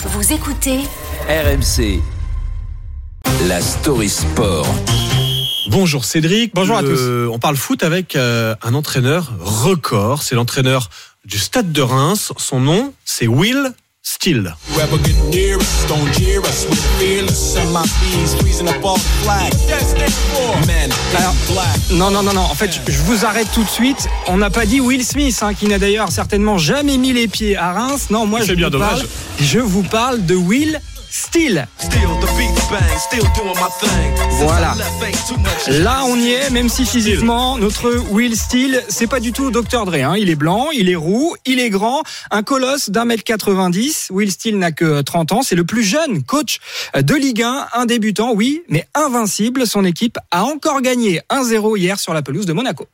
Vous écoutez RMC. La story sport. Bonjour Cédric. Bonjour à Euh, On parle foot avec euh, un entraîneur record. C'est l'entraîneur du Stade de Reims. Son nom, c'est Will Alors, black. Non, non, non, non. En fait, je vous arrête tout de suite. On n'a pas dit Will Smith, hein, qui n'a d'ailleurs certainement jamais mis les pieds à Reims. Non, moi, je, bien vous parle, dommage. je vous parle de Will. Still the beat bang, still doing my thing. Since Voilà. Là, on y est, même si physiquement, notre Will Steele, c'est pas du tout Dr. Dre. Hein. Il est blanc, il est roux, il est grand, un colosse d'un mètre 90. Will Steele n'a que 30 ans. C'est le plus jeune coach de Ligue 1, un débutant, oui, mais invincible. Son équipe a encore gagné 1-0 hier sur la pelouse de Monaco.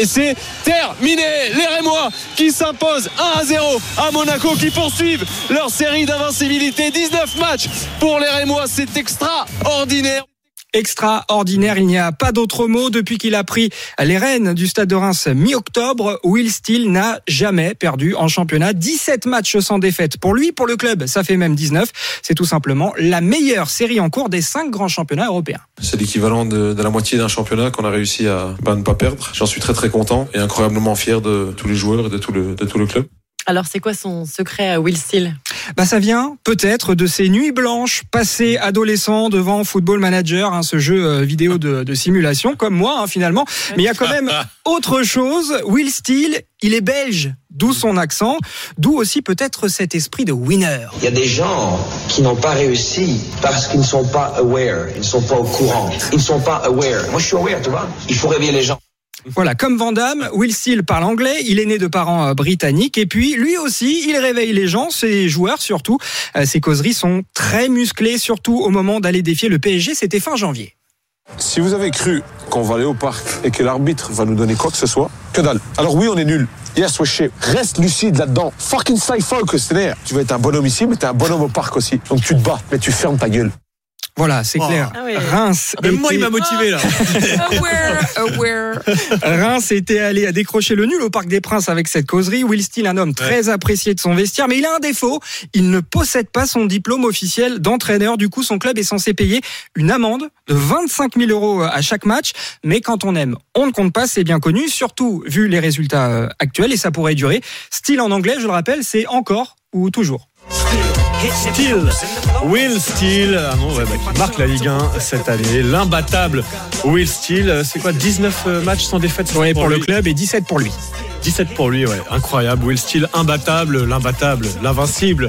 Et c'est terminé Les Rémois qui s'imposent 1 à 0 à Monaco qui poursuivent leur série d'invincibilité. 19 matchs pour les Rémois, c'est extraordinaire. Extraordinaire. Il n'y a pas d'autre mot. Depuis qu'il a pris les rênes du Stade de Reims mi-octobre, Will Steele n'a jamais perdu en championnat. 17 matchs sans défaite pour lui, pour le club. Ça fait même 19. C'est tout simplement la meilleure série en cours des cinq grands championnats européens. C'est l'équivalent de, la moitié d'un championnat qu'on a réussi à ne pas perdre. J'en suis très très content et incroyablement fier de tous les joueurs et de tout le, de tout le club. Alors, c'est quoi son secret à Will Steele Bah, ça vient peut-être de ces nuits blanches passées adolescent devant Football Manager, hein, ce jeu euh, vidéo de, de simulation, comme moi hein, finalement. Mais il y a quand même autre chose. Will Steele, il est belge, d'où son accent, d'où aussi peut-être cet esprit de winner. Il y a des gens qui n'ont pas réussi parce qu'ils ne sont pas aware, ils ne sont pas au courant, ils ne sont pas aware. Moi, je suis aware, tu vois. Il faut réveiller les gens. Voilà, comme Van Damme, Will Steele parle anglais, il est né de parents euh, britanniques et puis lui aussi, il réveille les gens, ses joueurs surtout. Euh, Ses causeries sont très musclées, surtout au moment d'aller défier le PSG, c'était fin janvier. Si vous avez cru qu'on va aller au parc et que l'arbitre va nous donner quoi que ce soit, que dalle. Alors oui, on est nul. Yes, we're shit. Reste lucide là-dedans. Fucking stay focus, t'es Tu vas être un bonhomme ici, mais t'es un bonhomme au parc aussi. Donc tu te bats, mais tu fermes ta gueule. Voilà, c'est Oh. clair. Ah oui. Reims, Même moi, il m'a motivé là. Aware, aware. Reims était allé à décrocher le nul au Parc des Princes avec cette causerie. Will Steele, un homme très apprécié de son vestiaire, mais il a un défaut. Il ne possède pas son diplôme officiel d'entraîneur. Du coup, son club est censé payer une amende de 25 000 euros à chaque match. Mais quand on aime, on ne compte pas, c'est bien connu, surtout vu les résultats euh, actuels et ça pourrait durer. Steele en anglais, je le rappelle, c'est encore ou toujours. Steele. Will Steele, ouais, bah, qui marque la Ligue 1 cette année. L'imbattable Will Steele. C'est quoi 19 matchs sans défaite Ouais, pour le club et 17 pour lui. 17 pour lui, ouais. Incroyable. Will Steele, imbattable, l'imbattable, l'invincible.